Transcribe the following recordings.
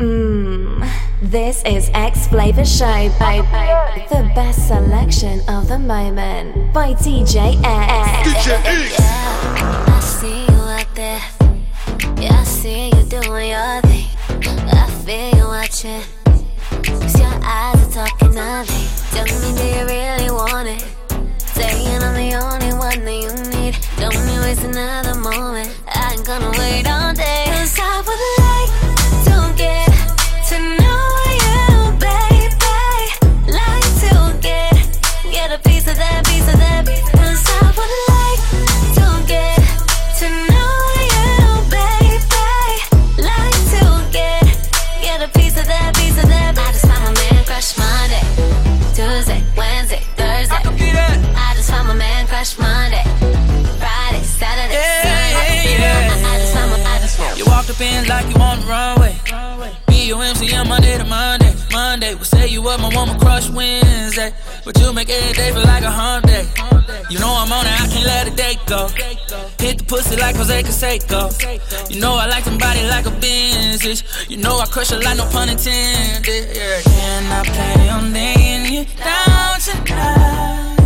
Mmm. This is X Flavor Show, by The best selection of the moment by DJ X. DJ X. Yeah, I see you out there. Yeah, I see you doing your thing. I feel you watching. Cause your eyes are talking to me. Tell me, do you really want it? Saying I'm the only one that you need. Don't be wasting another moment. I ain't gonna wait all day. like you on the runway. BUMC on Monday to Monday. Monday, we say you up, my woman crush Wednesday. But you make every day feel like a hump day. You know I'm on it, I can't let a day go. Hit the pussy like Jose Canseco. You know I like somebody like a Benzish. You know I crush a lot, no pun intended. Yeah. Can I play on laying you down tonight?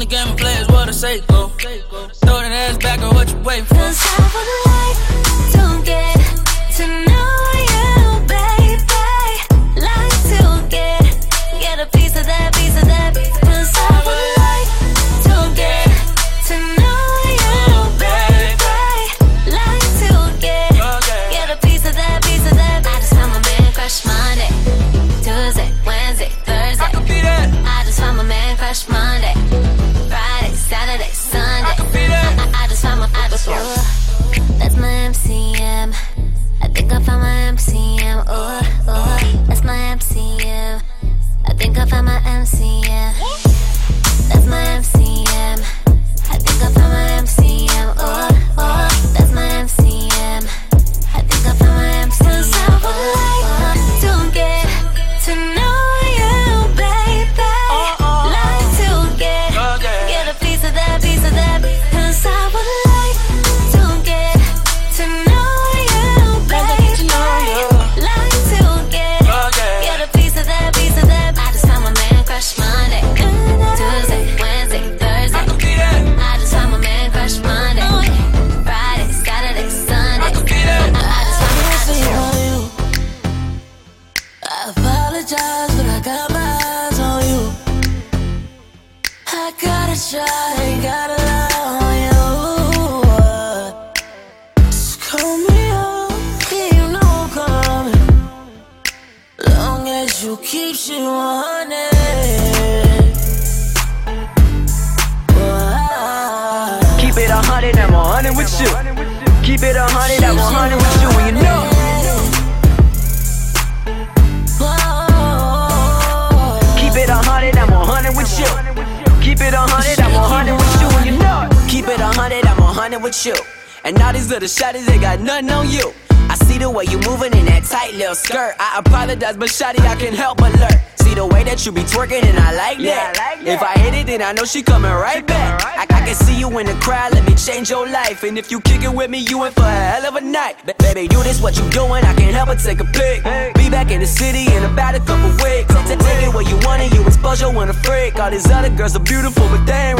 only game I play is what I say go. Throw that ass back or what you waiting for. Cause I would like to get to know. life. And if you kick it with me, you in for a hell of a night. Baby, you this what you doing? I can't help but take a pic. Be back in the city in about a couple weeks. Take it where you want it, you expose your inner freak. All these other girls are beautiful, but they ain't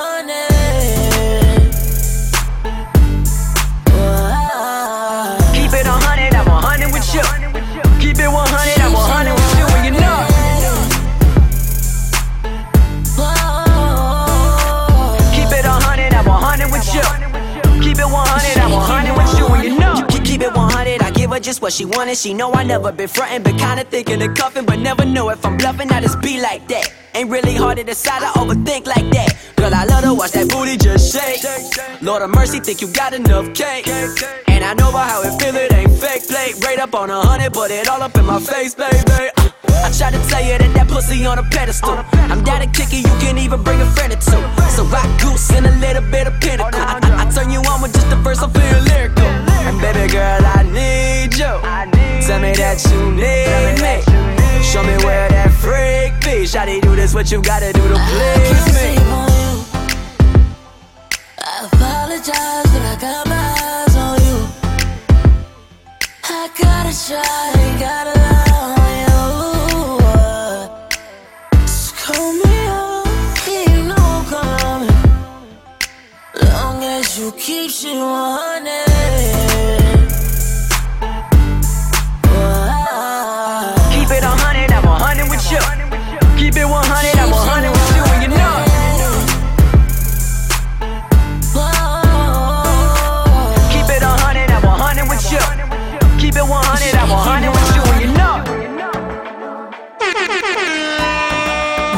her just what she wanted. She know I never been frontin', but kinda thinking of cuffin', but never know if I'm bluffin'. I just be like that. Ain't really hard to decide, I overthink like that. Girl, I love to watch that booty just shake. Lord of mercy, think you got enough cake. And I know about how it feel, it ain't fake. Play right up on a hundred, put it all up in my face, baby. I try to tell you that that pussy on a pedestal. I'm down to kick it, you can even bring a friend or two. So rock goose and a little bit of pinnacle. I, I, I turn you on with just a verse, I feel lyrical. And baby girl, I need you. Tell me that you need me. Show me where that freak be. Shawty, do this, what you gotta do to please me. I apologize, but I got my eyes on you. I gotta try, ain't gotta lie on you. Just call me up, you know I'm coming. Long as you keep shit 100.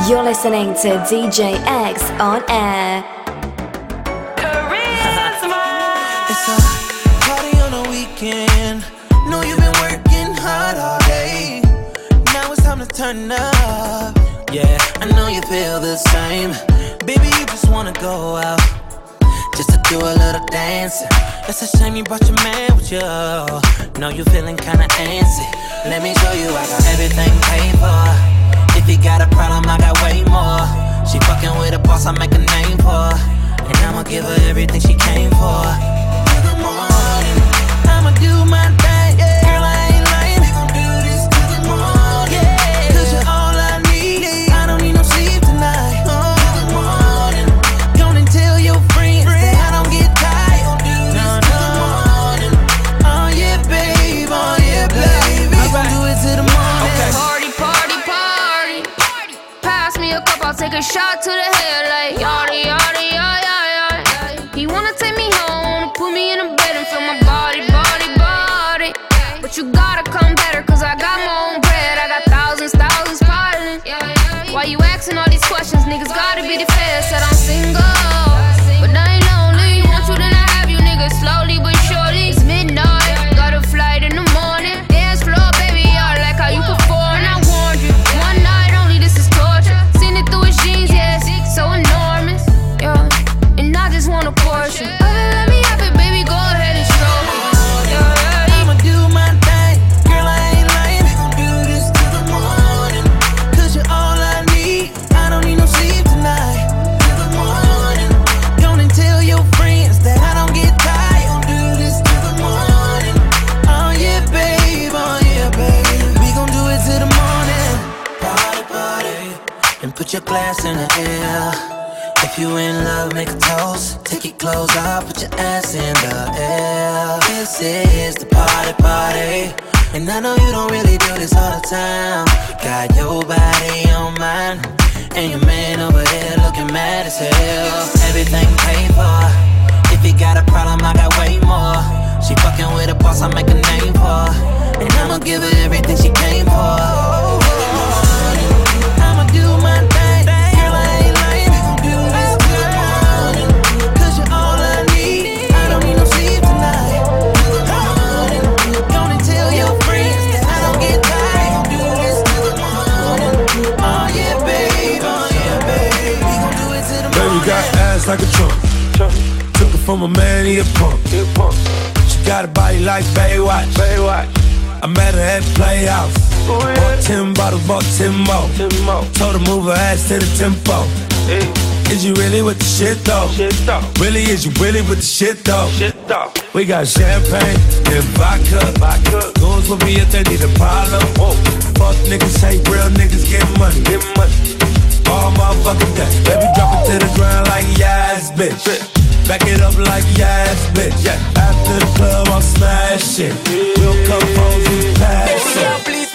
You're listening to DJ X on air. Charisma. It's a party on the weekend. Know you've been working hard all day. Now it's time to turn up. Yeah, I know you feel the same. Baby, you just wanna go out. Just to do a little dancing. It's a shame you brought your man with you. Know you feeling kinda antsy. Let me show you I got everything paid for. If you got a problem, I got way more. She fucking with a boss, I make a name for. And I'ma give her everything she came for. A shot to the head like yada, If you in love, make a toast. Take your clothes off, put your ass in the air. This is the party party. And I know you don't really do this all the time. Got your body on mine. And your man over there looking mad as hell. Everything paid for. If you got a problem, I got way more. She fucking with a boss, I make a name for. And I'ma give her everything she came for. From a man, he a punk. She got a body like Baywatch. Baywatch. I met her at Playhouse. Bought ten bottles, bought ten more. Told her move her ass to the tempo. Is you really with the shit though? Really, is you really with the shit though? We got champagne and vodka. Goons with me if they need a problem. Fuck niggas, hate real niggas, get money. Get money. All motherfucking day. Baby, drop it to the ground like yes, bitch. Back it up like yes, bitch. After the club, I'll smash it. We'll come home and pass it.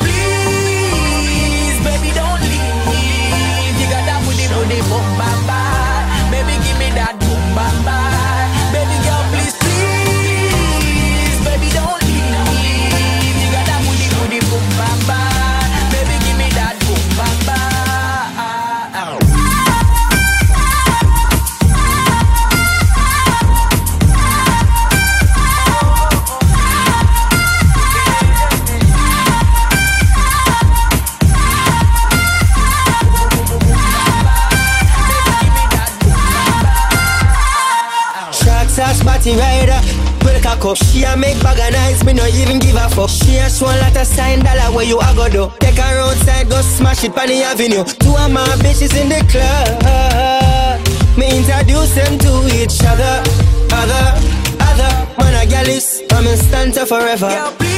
party rider. Put a cock up. She a make bag of nice, me no even give a fuck. She a show a lot of sign dollar where you a go do. Take her outside, go smash it pan the avenue. Two of my bitches in the club. Me introduce them to each other, other, other. Man a gal is, I'm in stanza forever. Yo,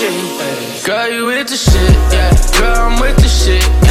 Girl, you with the shit, yeah. Girl, I'm with the shit, yeah.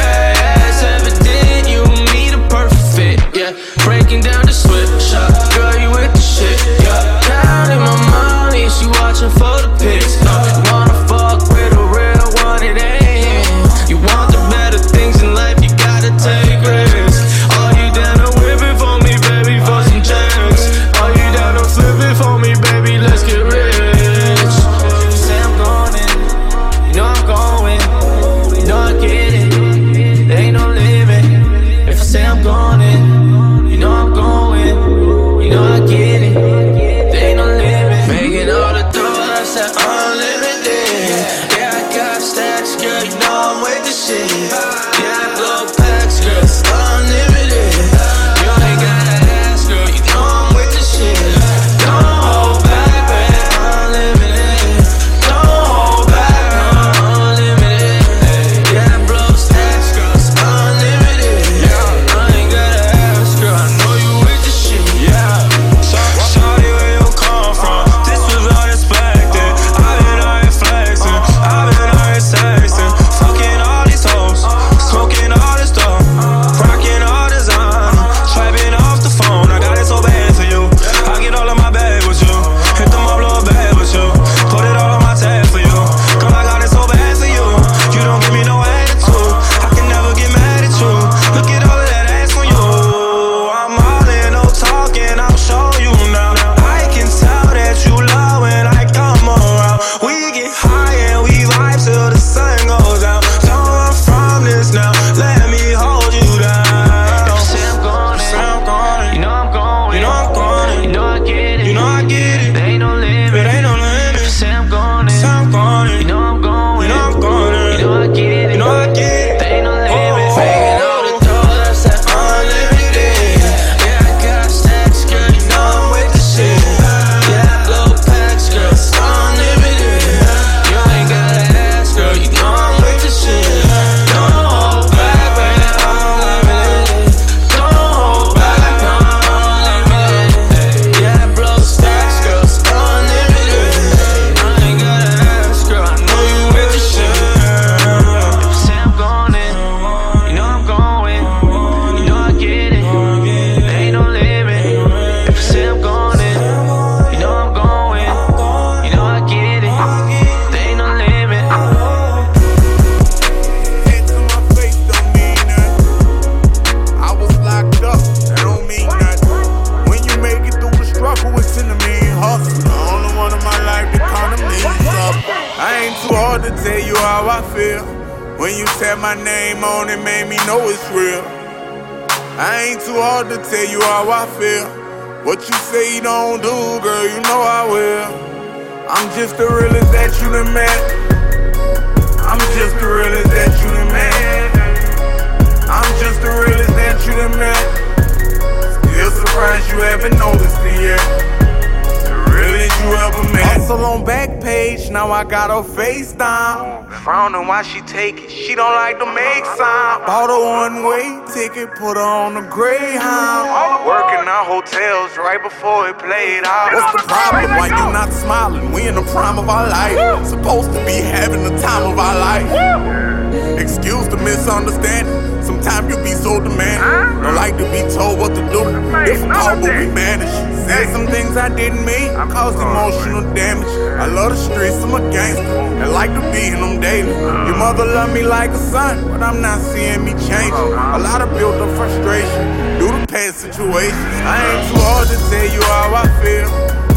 She don't like to make sign. Bought a one way ticket, put her on the Greyhound. Working our hotels right before it played out. What's the problem? Why you not smiling? We in the prime of our life. Supposed to be having the time of our life. Excuse the misunderstanding. Sometimes you be so demanding. Don't like to be told what to do. Difficult, but we manage. Said some things I didn't mean. Caused emotional damage. I love the streets, I'm a gangster. And like to be in them daily. Your mother love me like a son, but I'm not seeing me change. A lot of built up frustration due to past situations. I ain't too hard to tell you how I feel.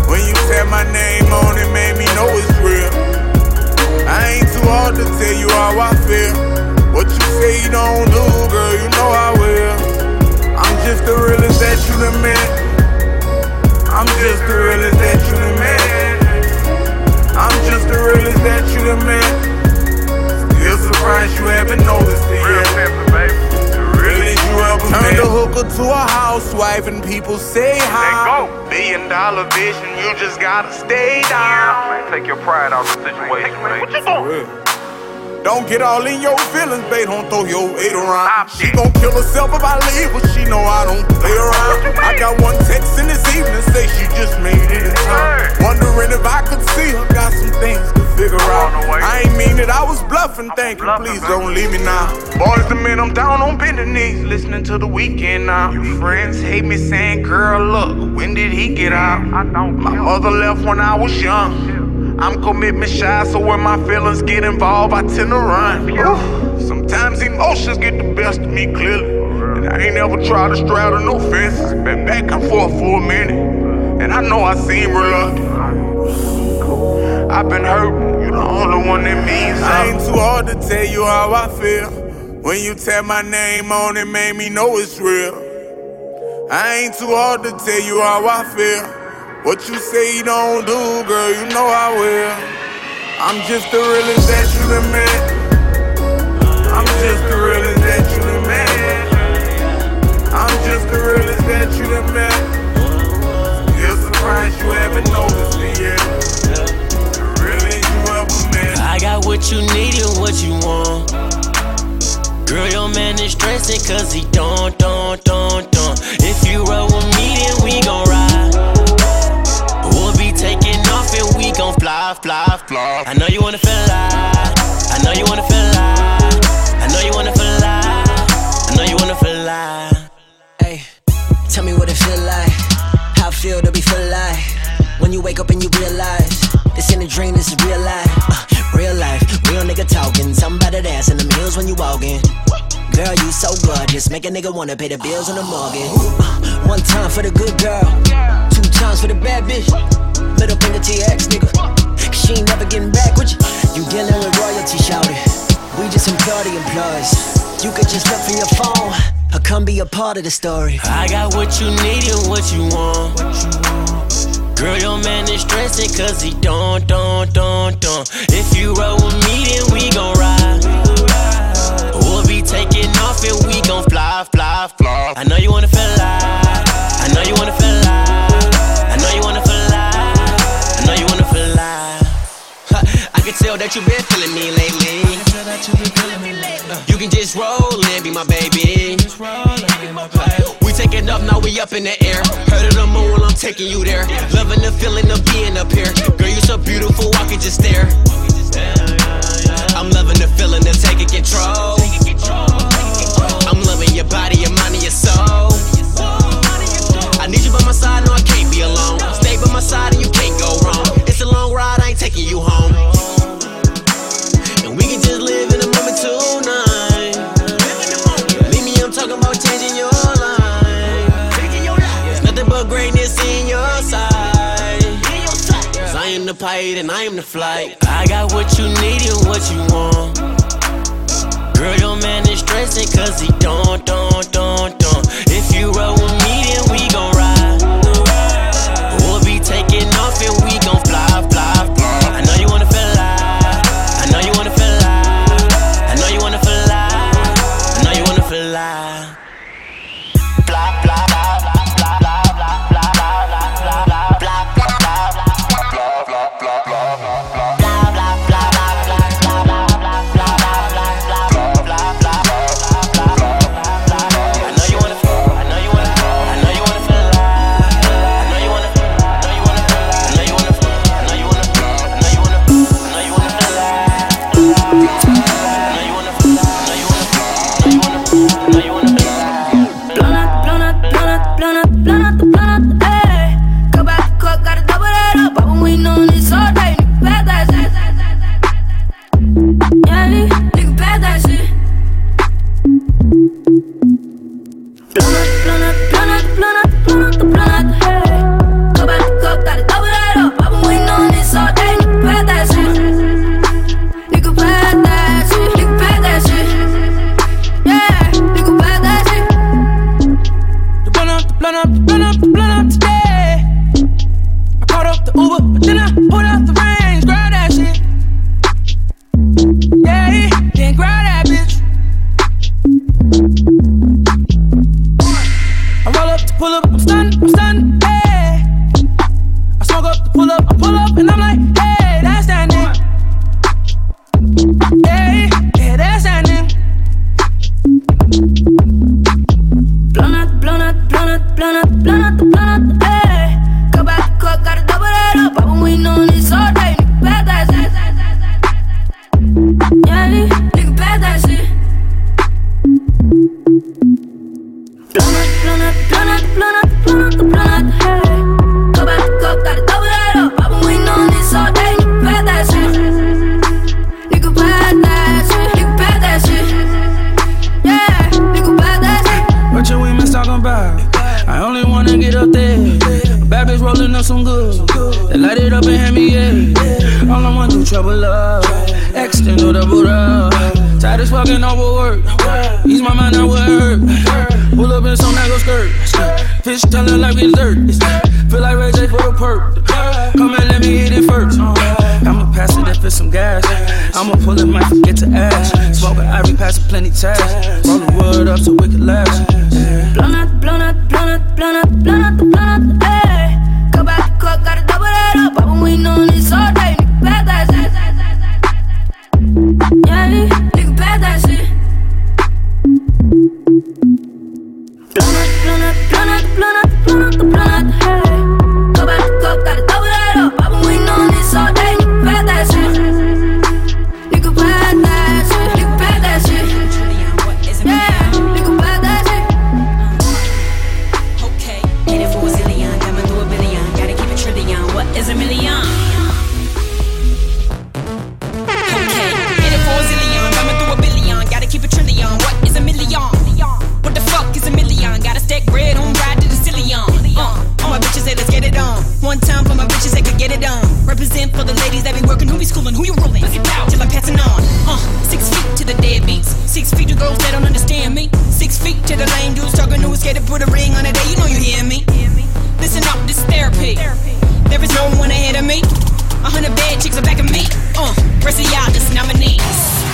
When you said my name on it, made me know it's real. I ain't too hard to tell you how I feel. What you say you don't do, girl, you know I will. I'm just the realest that you done met. I'm just the realest that you done met. I'm just the realest that you done met. Still surprised you haven't noticed it yet. The realest you ever Turned a hooker to a housewife and people say hi. Billion dollar vision, you just gotta stay down. Man, take your pride out of the situation, man. What you doing? Don't get all in your feelings, babe. Don't throw your weight around. She gon' kill herself if I leave, but she know I don't play around. I got one text in this evening, say she just made it in time. Wondering if I could see her, got some things to figure out. I ain't mean it, I was bluffing, thank you. Please don't leave me now. Boyz II Men, I'm down on bending knees, listening to the Weeknd now. Your friends hate me saying, girl, look, when did he get out? My mother left when I was young. I'm commitment shy, so when my feelings get involved, I tend to run. Sometimes emotions get the best of me clearly. And I ain't ever tried to straddle no fences. Been back and forth for a minute. And I know I seem reluctant. I've been hurt, you the only one that means something. I ain't too hard to tell you how I feel. When you tell my name on it, made me know it's real. I ain't too hard to tell you how I feel. What you say you don't do, girl, you know I will. I'm just the realest that you done met. I'm just the realest that you done met. I'm just the realest that you done met. Still surprised you haven't noticed it yet. The realest you ever met. I got what you need and what you want. Girl, your man is stressing cause he don't, don't, don't, don't. If you roll fly, fly, fly. I know you wanna feel alive. I know you wanna feel alive. I know you wanna feel alive. I know you wanna feel alive. Hey, tell me what it feel like. How it feel to be feel alive. When you wake up and you realize this ain't a dream, this is real life. Uh, real life, real nigga talking. Something about that ass in the meals when you walk in. Girl, you so gorgeous, make a nigga wanna pay the bills on the mortgage. Uh, one time for the good girl, two times for the bad bitch. Little finger to your ex nigga. She ain't never getting back with you. You dealing with royalty, shouted. We just employ the employees. You could just look from your phone or come be a part of the story. I got what you need and what you want. Girl, your man is stressing cause he don't, don't, don't, don't. If you roll with me, then we gon' ride. We'll be taking off and we gon' fly, fly, fly. I know you wanna feel alive. Tell that you've been feeling me lately. You can just roll and be my baby. We taking up, now we up in the air. Heard of the moon, I'm taking you there. Loving the feeling of being up here. Girl, you're so beautiful, I can just stare. I'm loving the feeling of taking control. I'm loving your body, your mind, and your soul. I need you by my side, no, I can't be alone. Stay by my side, and you can't go wrong. It's a long ride, I ain't taking you home. the plane and I am the flight. I got what you need and what you want. Girl, your man is stressing cause he don't, don't, don't, don't. If you roll with me,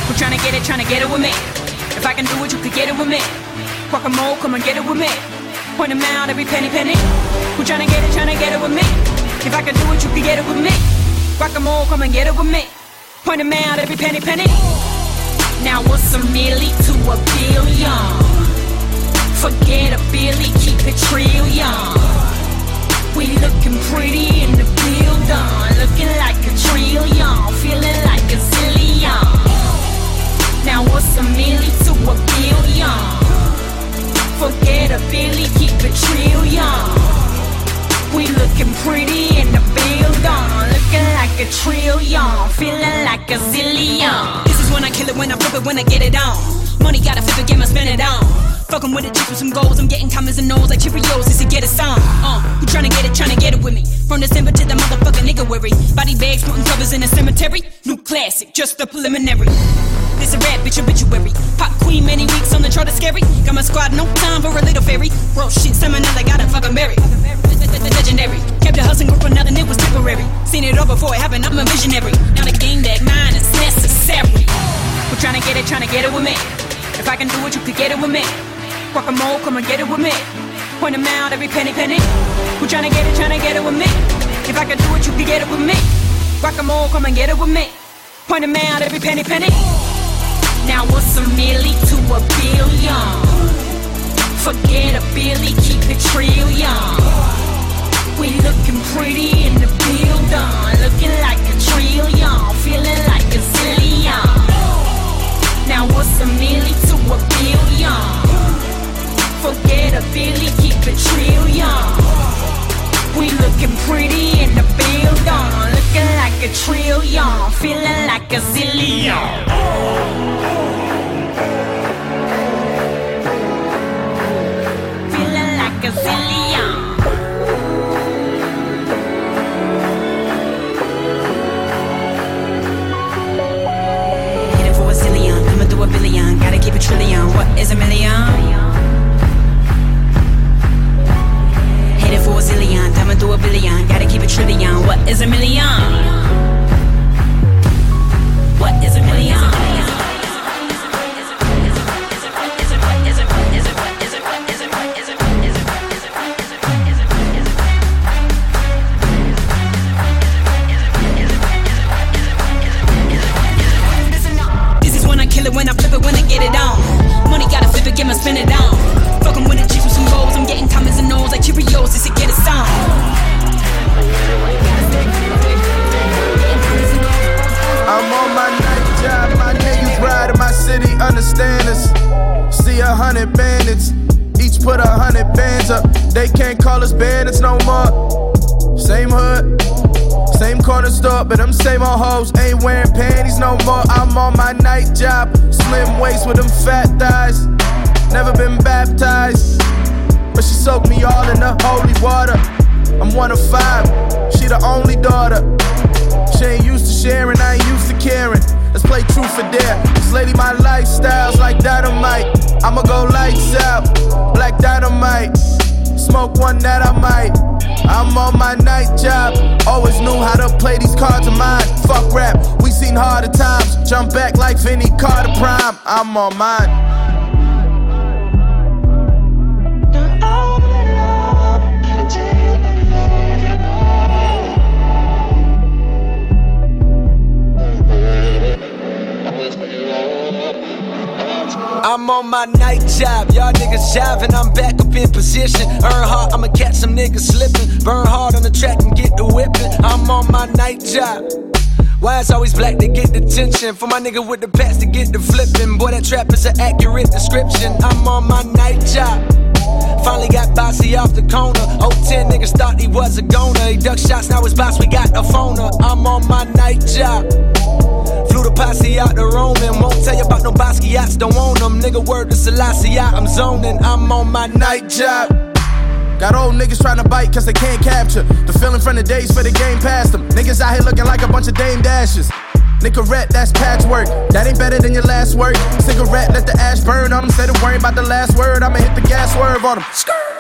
Who tryna get it, tryna get it with me? If I can do it, you could get it with me. Guacamole, come and get it with me. Point them out, every penny, penny. Who tryna get it, tryna get it with me? If I can do it, you could get it with me. Guacamole, come and get it with me. Point them out, every penny, penny. Now what's a milli to a billion? Forget a billy, keep it trillion. We looking pretty in the building, looking like a trillion, feeling like a zillion. Now what's a million to a billion? Forget a billy, keep a trillion. We looking pretty in the building, looking like a trillion, feeling like a zillion. This is when I kill it, when I flip it, when I get it on. Money gotta flip it, get my spin it on. Fucking with the chicks with some goals. I'm getting commas and no's like Cheerios. This to get a sign. Uh, who tryna get it, tryna get it with me? From December to the motherfucking nigga weary. Body bags, putting covers in a cemetery. New classic, just the preliminary. This a rap, bitch obituary. Pop queen, many weeks on the chart is scary. Got my squad, no time for a little fairy. Bro, shit, salmonella, gotta fucking marry. Legendary. Kept the hustling group for nothing, it was temporary. Seen it all before it happened, I'm a visionary. Now the game that mine is necessary. We're trying to get it, trying to get it with me. If I can do it, you could get it with me. Guacamole, come and get it with me. Point them out every penny, penny. Trying to get it, tryna get it with me. If I can do it, you can get it with me. Guacamole, come and get it with me. Point them out every penny, penny. Now what's a milli to a billion? Forget a billy, keep it trillion. We looking pretty in the building, looking like a trillion, feeling like a zillion. Now what's a milli to a billion? Forget a billy, keep it trillion. We looking pretty in the building, looking like a trillion, feeling like a zillion. Feeling like a zillion. A billion, gotta keep a trillion. What is a million? Headed for a zillion, coming through a billion, gotta keep a trillion. What is a million? What is a million? But them same old hoes ain't wearing panties no more. I'm on my night job, slim waist with them fat thighs. Never been baptized, but she soaked me all in the holy water. I'm one of five, she the only daughter. She ain't used to sharing, I ain't used to caring. Let's play truth or dare. This lady, my lifestyle's like dynamite. I'ma go lights out, like dynamite. Smoke one that I might. I'm on my night job. Always knew how to play these cards of mine. Fuck rap, we seen harder times. Jump back like Vinny Carter Prime. I'm on mine. I'm on my night job, y'all niggas jiving, I'm back up in position. Earn hard, I'ma catch some niggas slipping. Burn hard on the track and get the whipping. I'm on my night job. Why it's always black to get the tension? For my nigga with the pants to get the flipping. Boy, that trap is an accurate description. I'm on my night job. Finally got bossy off the corner. Oh, 10 niggas thought he was a goner. He duck shots, now his boss, we got a phoner. I'm on my night job. Flew the posse out to Roman. Won't tell you about no Basquiat's, don't own them. Nigga, word to Selassie, I'm zoning. I'm on my night job. Got old niggas trying to bite cause they can't capture the feeling from the days for the game past them. Niggas out here looking like a bunch of Dame Dashes. Nicorette, that's patchwork. That ain't better than your last work. Cigarette, let the ash burn on them. Instead of worrying about the last word, I'ma hit the gas swerve on them.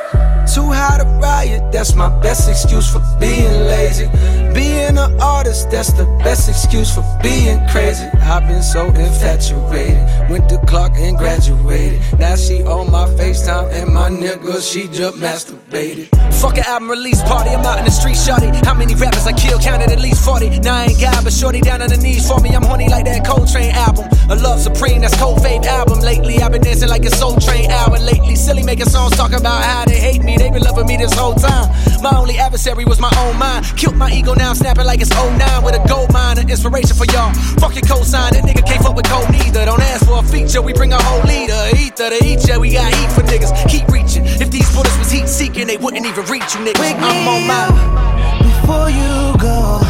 Too high to riot, that's my best excuse for being lazy. Being an artist, that's the best excuse for being crazy. I've been so infatuated, went to Clark and graduated. Now she on my FaceTime and my nigga, she just masturbated. Fuck an album release party, I'm out in the street, shorty. How many rappers I killed? Counted at least 40. Now I ain't God, but shorty down on the knees for me. I'm horny like that Coltrane album. A Love Supreme, that's Cold Fade album. Lately I've been dancing like a Soul Train hour. Lately, silly making songs talking about how they hate me. They been loving me this whole time. My only adversary was my own mind. Killed my ego, now snapping like it's 09 with a gold mine. An inspiration for y'all. Fuck your cosign, that nigga can't fuck with cold neither. Don't ask for a feature, we bring a whole leader. Ether to eat ya, we got heat for niggas. Keep reaching. If these bullets was heat seeking, they wouldn't even reach you niggas. I'm on my. Before you go,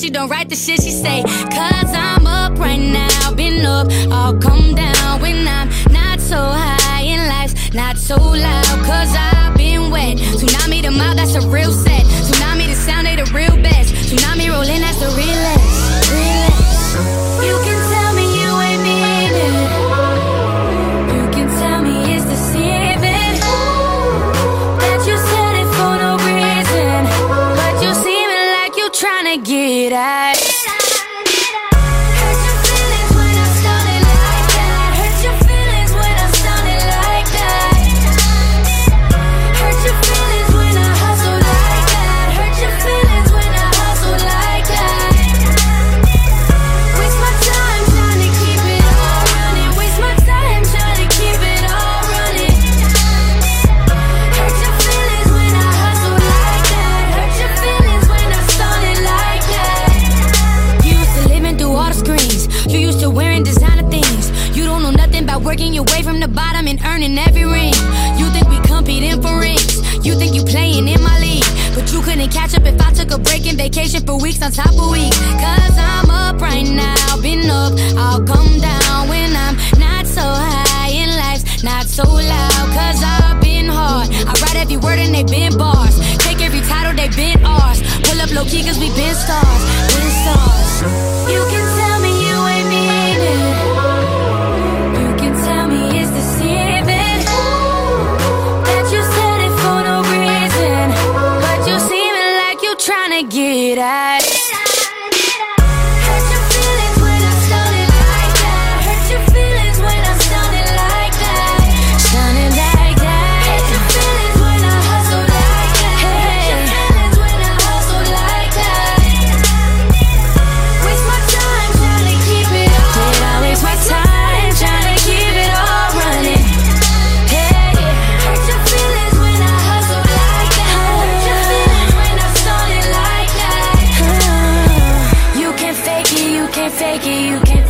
she don't write the shit she say.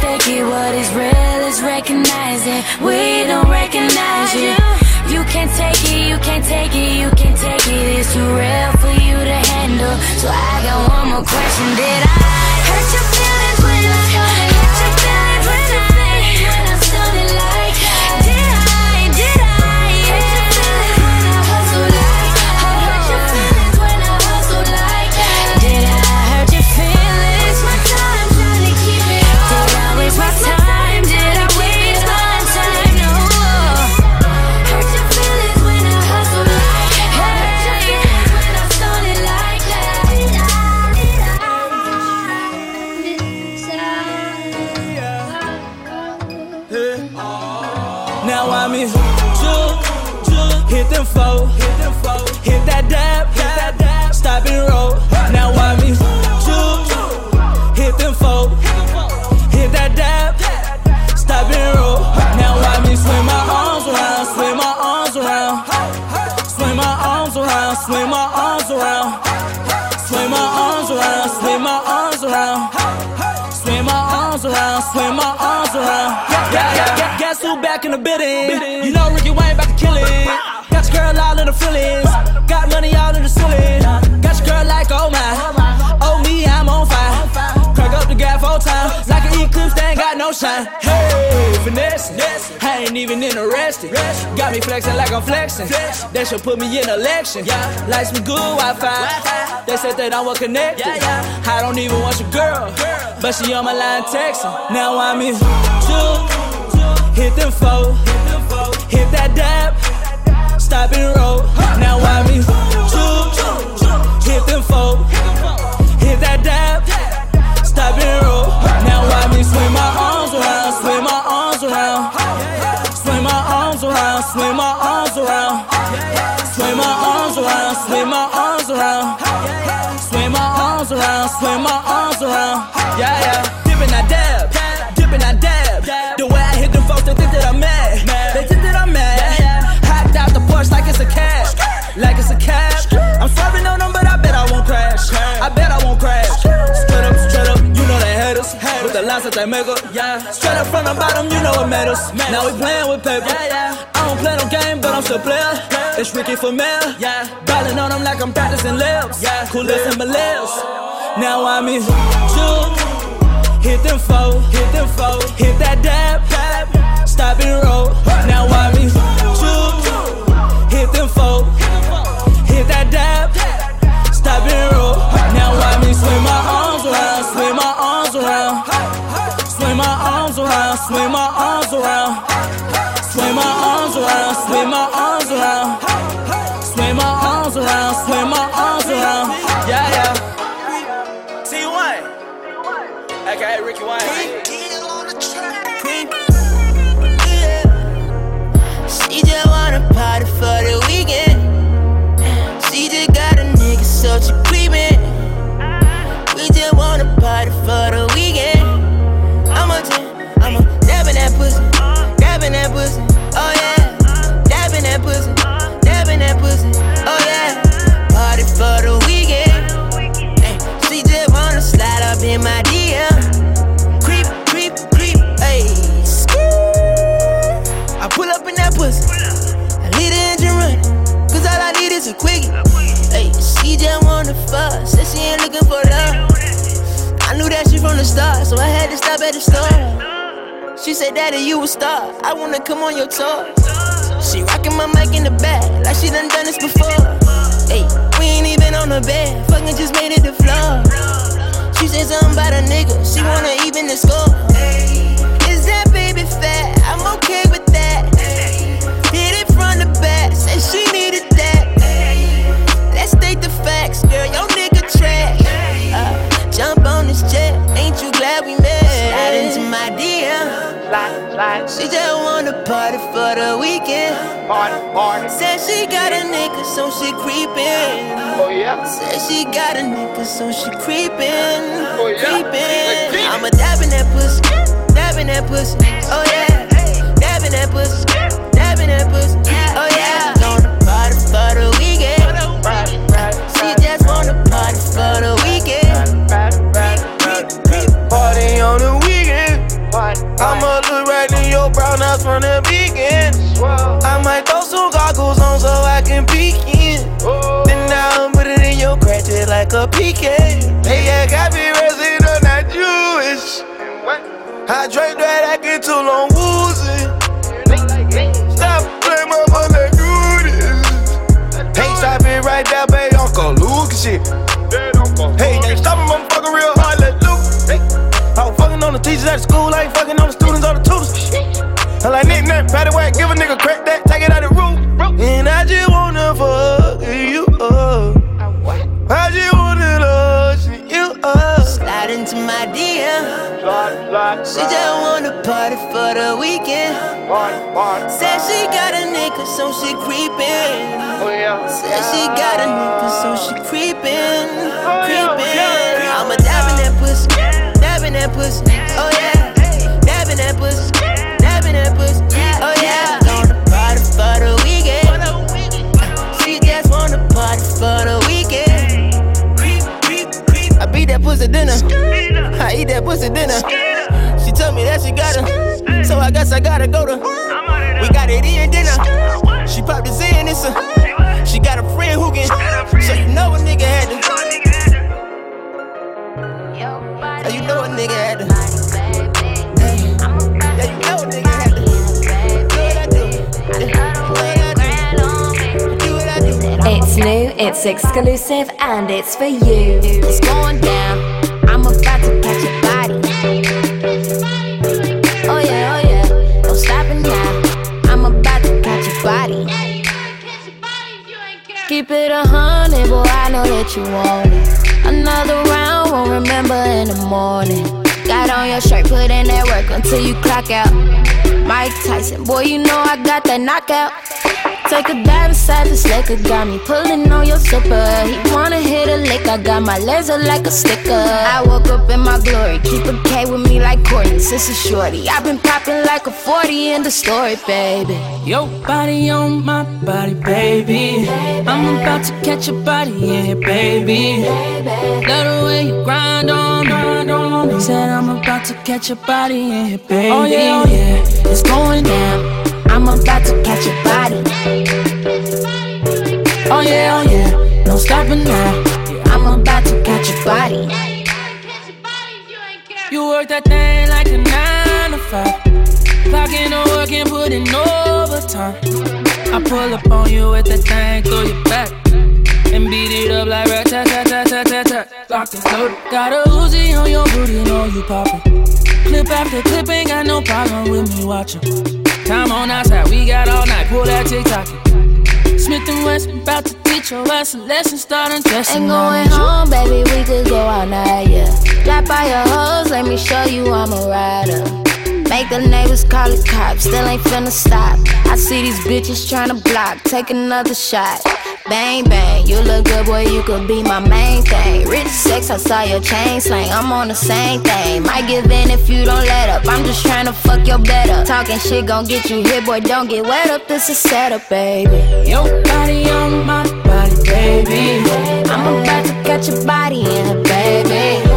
Fake it. What is real is recognizing. We don't recognize you. You can't take it, you can't take it, you can't take it. It's too real for you to handle. So I got one more question. Did I hurt your feelings when I hurt arms around, swing my arms around. Yeah, yeah, yeah. Guess who back in the building? You know Ricky Wayne about to kill it. Got your girl all in the feelings. Got money all in the ceiling. Got your girl like, oh my. An they ain't got no shine. Hey, finesse. I ain't even interested. Got me flexing like I'm flexing. That should put me in election. Like some good Wi Fi. They said that I'm was connected. I don't even want your girl. But she on my line texting. Now I'm in Juke. Hit them four. Hit that dab. Stop and roll. Now I'm in Juke. Hit them four. Hit that dab. Stop and roll. Now swing my arms around. Swing my arms around. Swing my arms around. Swing my arms around. Swing my arms around. Swing my arms around. Swing my arms around, swing my arms around. Yeah, yeah. Dipping that dab, dipping that dab. The way I hit them folks, they think that I'm mad. They think that I'm mad. Hopped out the Porsche like it's a cab, like it's a cab. I'm swerving on that up, yeah. Straight up from the bottom, you know what matters. Now we playing with paper. yeah I don't play no game, but I'm still player. It's Ricky for mail, yeah. Ballin' on them like I'm practicing lips, yeah. Coolest in my lips. Now I'm in Juke. Hit them four, hit them four, hit that dab, dab. Stop and roll. Now I'm in Juke. Hit them four, hit that dab, stop and roll. Now I'm in swing my arms around, my arms around, swing my arms around, swing my arms around, swing my arms around, swing my arms around, swing my arms around. Yeah, yeah. T1, aka Ricky Wayne. She just wanna party for the weekend. She just got a nigga, so she creepin'. We just wanna party for the in my DM. Creep, creep, creep, ayy. I pull up in that pussy. I leave the engine running. Cause all I need is a quickie. Hey, she just wanna fuck. Said she ain't looking for love. I knew that shit from the start, so I had to stop at the store. She said, Daddy, you a star. I wanna come on your tour. She rocking my mic in the back, like she done done this before. Hey, we ain't even on the bed, fucking just made it the floor. She said something about a nigga, she wanna even the score. Is that baby fat? I'm okay with that. Hit it from the back, said she needed that. Let's state the facts, girl, your DM. She just wanna party for the weekend. Party, party. Said she got a nigga, so she creepin'. Oh yeah. Said she got a nigga, so she creepin'. Oh yeah. Creepin'. I'm a dabbing that pussy, dabbing that pussy. Oh yeah. Dabbing that pussy, dabbing that pussy. Oh yeah. Gonna party for the weekend. She just wanna party for the weekend. Party on the weekend. I'ma right in eyes from the beginning. I might throw some goggles on so I can peek in. Then I'll put it in your crack just like a PK. Hey, yeah, got me resident, not Jewish. I drank that, I get too long woozy. Stop playing my mother, do this. Hey, stop it right there, baby, Uncle Luke shit. Hey, they stop it, motherfucker, real hard, let loose. Hey, I was fucking on the teachers at the school, I ain't fucking on the students or the tutors. I like nick nack, patty whack, give a nigga crack that, take it out the room. And I just wanna fuck you up. I just wanna lotion you up. Slide into my DM. She just wanna party for the weekend. Said she got a nigga, so she creepin'. Oh, Said she got a nigga, so she creepin'. Oh, creepin'. Oh, I'ma dab in that pussy. Dab in that pussy. Oh yeah. Dab in that pussy. Guess I gotta go to. We got it in dinner. She popped the in it's a. She got a friend who can. So you know a nigga had to. So you know a nigga had to. Yeah, you know a nigga had. It's new, it's exclusive, and it's for you. It's going down. I'm about to catch a Keep it a hundred, boy. I know that you want it. Another round, won't remember in the morning. Got on your shirt, put in that work until you clock out. Mike Tyson, boy, you know I got that knockout. Take a dive inside the slicker, got me pulling on your zipper. He wanna hit a lick, I got my laser like a sticker. I woke up in my glory, keep a K with me like Courtney, sister shorty. i been popping like a 40 in the story, baby. Your body on my body, baby. I'm about to catch a body in here, baby. Love the way you grind on me. Said I'm about to catch a body in here, baby. Oh yeah, oh yeah, it's going down. I'm about to catch a body. Oh yeah, oh yeah, no stopping now. I'm about to catch a body. You work that thing like a nine to five. Clocking on work and putting overtime. I pull up on you with that thing through your back. And beat it up like rat tat tat tat tat tat tat. Locked and loaded. Got a Uzi on your booty, know you poppin'. Clip after clip, ain't got no problem with me watching. Time on outside, we got all night. Pull that TikTok. Smith and Wesson, about to teach your ass a lesson. Starting dressing Ain't going home, baby, we could go all night, yeah. Drop by your hoes, let me show you I'm a rider. Make the neighbors call the cops, still ain't finna stop. I see these bitches tryna block, take another shot. Bang bang, you look good, boy, you could be my main thing. Rich sex, I saw your chain slang, I'm on the same thing. Might give in if you don't let up, I'm just tryna fuck your better. Talking shit gon' get you hit, boy, don't get wet up, this is setup, baby. Your body on my body, baby. I'm about to catch your body in it, baby.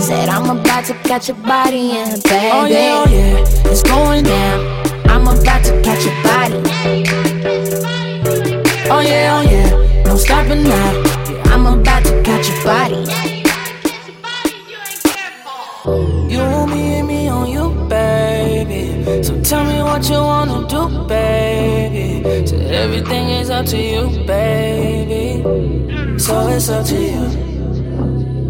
Said I'm about to catch a body in it, baby. Oh yeah, oh yeah, it's going down. I'm about to catch a body. Oh yeah, oh yeah, no stopping now. Yeah, I'm about to catch a body. You want me and me on you, baby. So tell me what you wanna do, baby. So everything is up to you, baby. So it's up to you.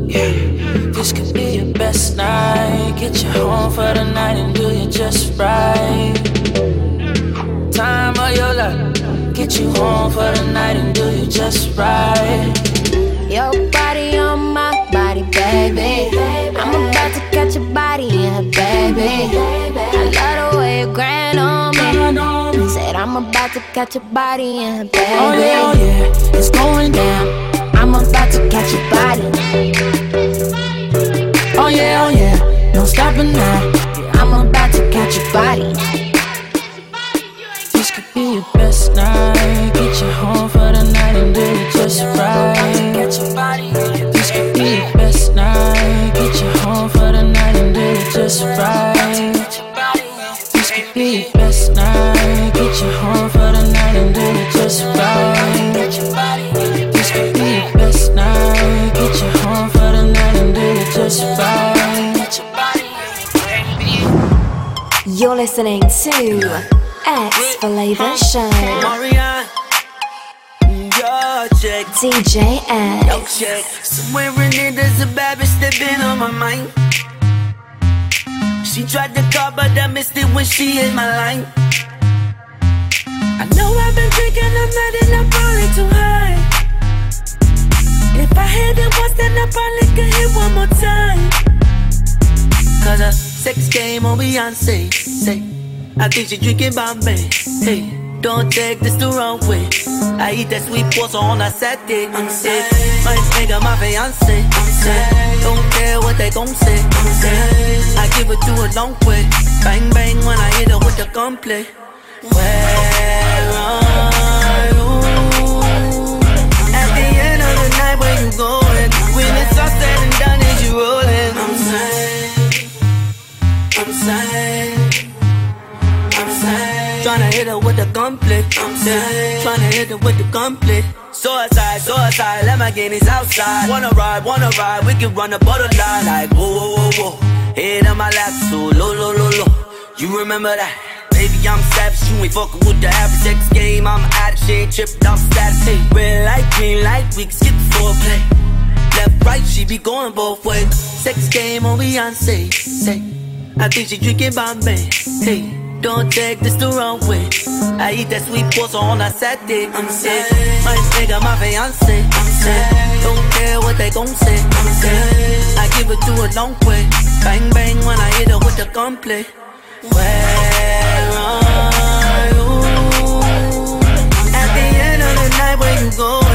Yeah, this could be your best night. Get you home for the night and do you just right. Time of your life. Get you home for the night and do you just right. Your body on my body, baby. I'm about to catch a body in her, baby. I love the way you grind on me. Said I'm about to catch a body in her, baby. Oh yeah, oh yeah, it's going down. I'm about to catch a body. Oh yeah, oh yeah, no stopping now. I'm about to catch your body. This could be your best night. Get you home for the night and do it just right. This could be your best night. Get you home for the night and do it just right. This could be your best night. Get you home for the night and do it just right. Listening to X Flavor Show. DJ X. Somewhere in there, there's a bad bitch that been on my mind. She tried to call, but I missed it when she hit my line. I know I've been drinking all night and I'm probably too high. If I hit it once, then I probably could hit one more time. Cause a sex game on Beyonce. Say, I think she drinking Bombay. Hey, don't take this the wrong way. I eat that sweet pasta on a Saturday. I'm sick. My nigga, my fiance. I'm. Don't care what they gon' say. Sick. I give it to a long way. Bang bang when I hit her with the gunplay. Where are you? At the end of the night, where you going? When it's all said and done, is you rolling? I'm sad. I'm sad. Tryna hit her with the gunplay. I'm sad. Tryna hit her with the gunplay. Suicide, suicide, Lamborghinis outside. Wanna ride, wanna ride, we can run the borderline like whoa, whoa, whoa, whoa. Head on my lap, so low, low, low, low. You remember that? Baby, I'm savage, you ain't fucking with the average sex game. I'm addict, she ain't tripped off status. Hey, red light, green light, we can skip the foreplay. Left, right, she be going both ways. Sex game on Beyonce. Say, I think she drinking Bombay. Hey, don't take this the wrong way. I eat that sweet pasta on a Saturday. I'm sick. My nigga, my fiance. I'm sick. Don't care what they gon' say. I'm sick. I give it to a long way. Bang bang when I hit her with the gunplay. Where are you? At the end of the night, where you going?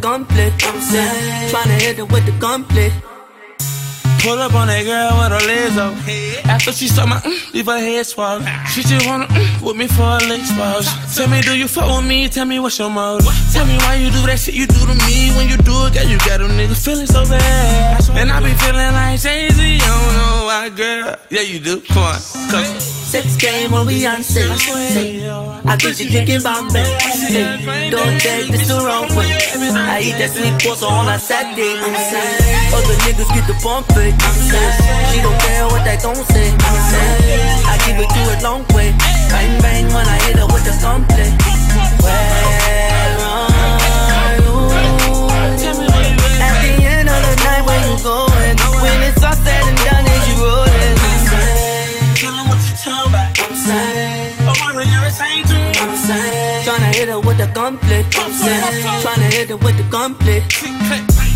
Gunplay. Tryna hit her with the gunplay. Pull up on that girl with her legs up. After she saw my mm, leave her head swab. She just wanna mm, with me for a leg swab. Tell me, do you fuck with me? Tell me what's your motive. Tell me why you do that shit you do to me. When you do it, girl, you got them niggas feeling so bad. And I be feeling like Jay Z. I don't know why, girl. Yeah, you do. Come on, come. Sex game when we on Beyonce. I think she drinking Bombay. Don't take this the wrong way. I eat that sweet pasta on a Saturday. Other niggas get the bump it. She don't care what they gon' say. I give it to a long way. Bang bang when I hit her with the gunplay. Where are you? At the end of the night, where you going? When it's all said hit her with the gunplay. Tryna hit her with the gunplay.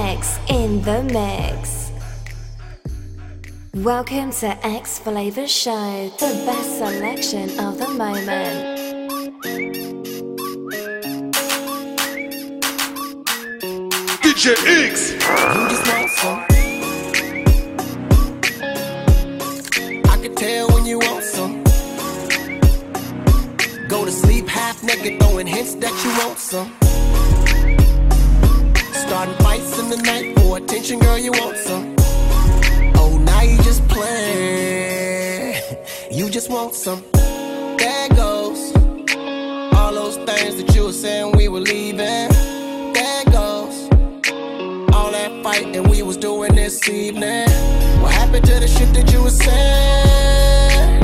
X in the mix. Welcome to X Flavor Show, the best selection of the moment. DJ X. You just want some. I can tell when you want some. Go to sleep half naked, throwing hints that you want some. Starting fights in the night for attention, girl, you want some. Oh, now you just play. You just want some. There goes all those things that you were saying we were leaving. There goes all that fighting we was doing this evening. What happened to the shit that you were saying?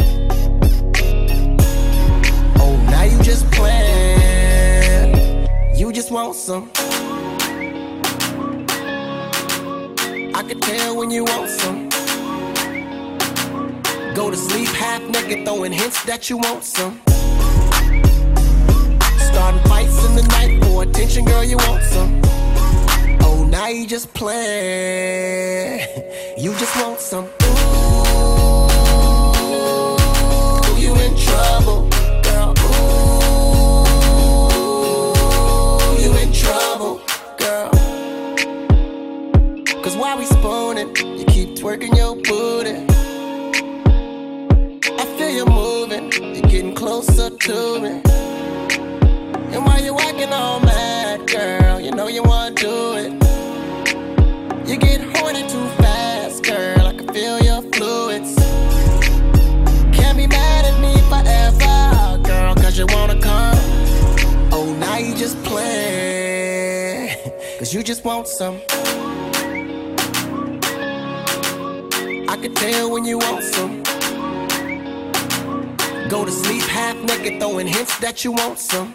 Oh, now you just playing. You just want some. Could tell when you want some. Go to sleep half naked, throwing hints that you want some. Starting fights in the night for attention, girl, you want some. Oh, now you just play. You just want some. Ooh, you in trouble, Cause while we spooning, you keep twerking your booty. I feel you moving, you're getting closer to me. And while you're walking all mad, girl, you know you wanna do it. You get horny too fast, girl. I can feel your fluids. Can't be mad at me forever, girl, cause you wanna come. Oh, now you just play, cause you just want some. Can tell when you want some. Go to sleep half naked, throwing hints that you want some.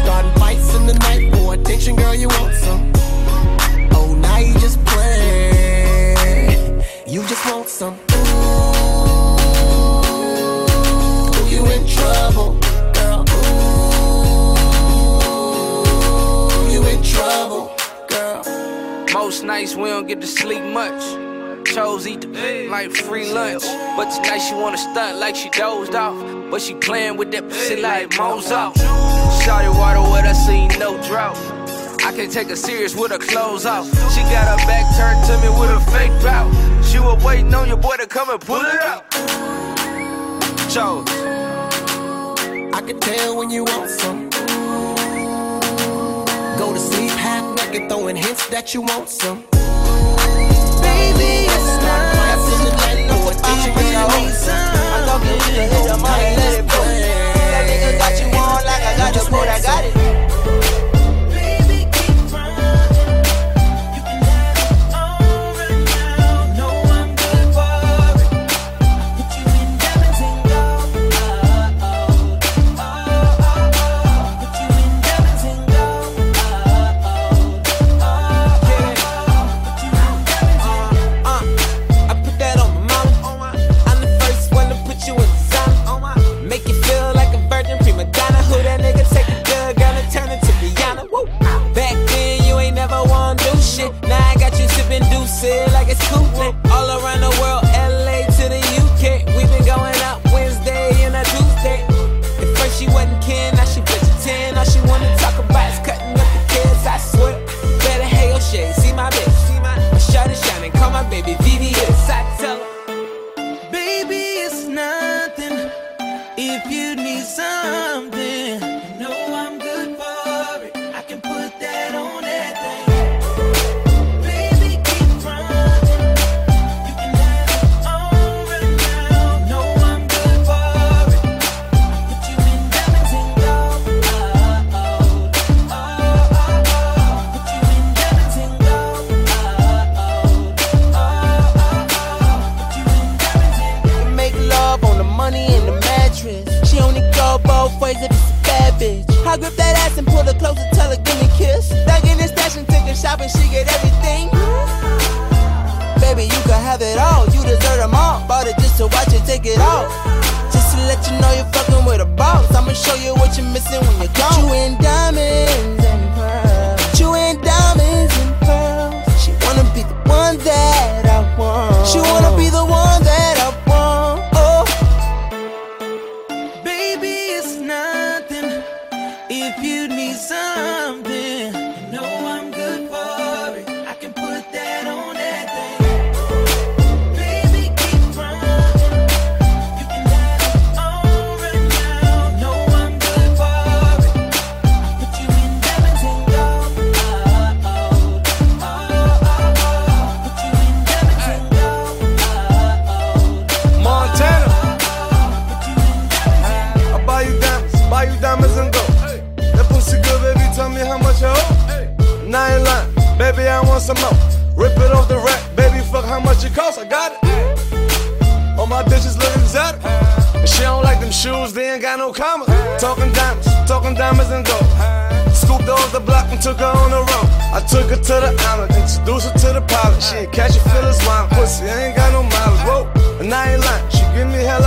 Starting fights in the night for attention, girl, you want some. Oh, now you just play. You just want some. Ooh, you in trouble, Most nights we don't get to sleep much. Chose eat the like free lunch. But tonight she wanna stunt like she dozed off. But she playing with that pussy like Mozart. Shawty water what I see, no drought. I can't take her serious with her clothes off. She got her back turned to me with a fake bout. She was waiting on your boy to come and pull it out. Chose. I can tell when you want some. Naked, throwing hints that you want some. Baby, it's not I'm really need some. I give you the hit my let it play. That nigga got you on like I got the boat, I got it.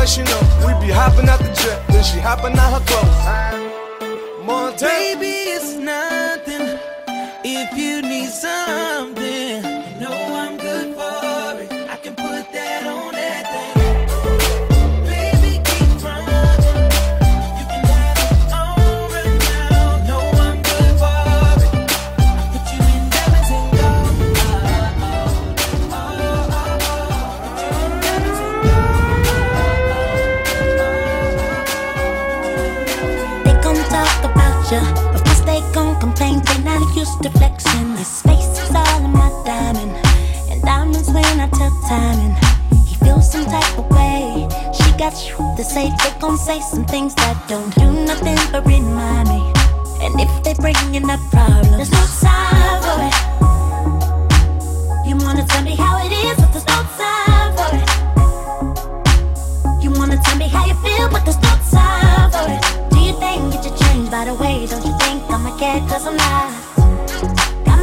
We be hopping out the jet, then she hopping out her clothes. Montana. Baby, it's nothing if you need something. just deflection. Your space is all in my diamond, and diamonds when I tell timing. He feels some type of way. She got shit to say, they gon' say some things that don't do nothing but remind me. And if they bringing up problems, there's no time for it. You wanna tell me how it is, but there's no time for it. You wanna tell me how you feel, but there's no time for it. Do you think it should change by the way? Don't you think I'ma? Cause I'm not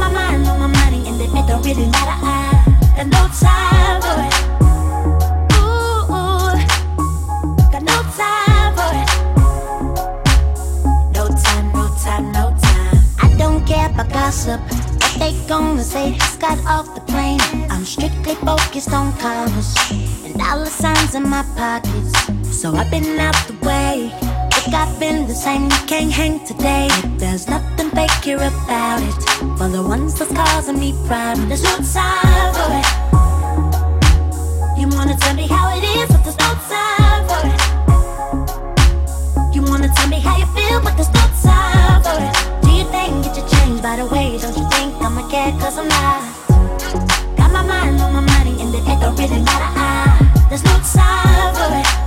my mind, on my money, and it don't really matter. I got no time for it. Ooh, got no time for it. No time, no time, no time. I don't care gossip. What they gonna say? Just got off the plane. I'm strictly focused on commas and dollar signs in my pockets. So I've been out the way. I've been the same. You can't hang today. There's nothing fake here about it. For the ones that's causing me problems, there's no time for it. You wanna tell me how it is, but there's no time for it. You wanna tell me how you feel, but there's no time for it. Do you think that you change by the way? Don't you think I'ma cause I'm not? Got my mind on my money, and it don't really matter. I, there's no time for it.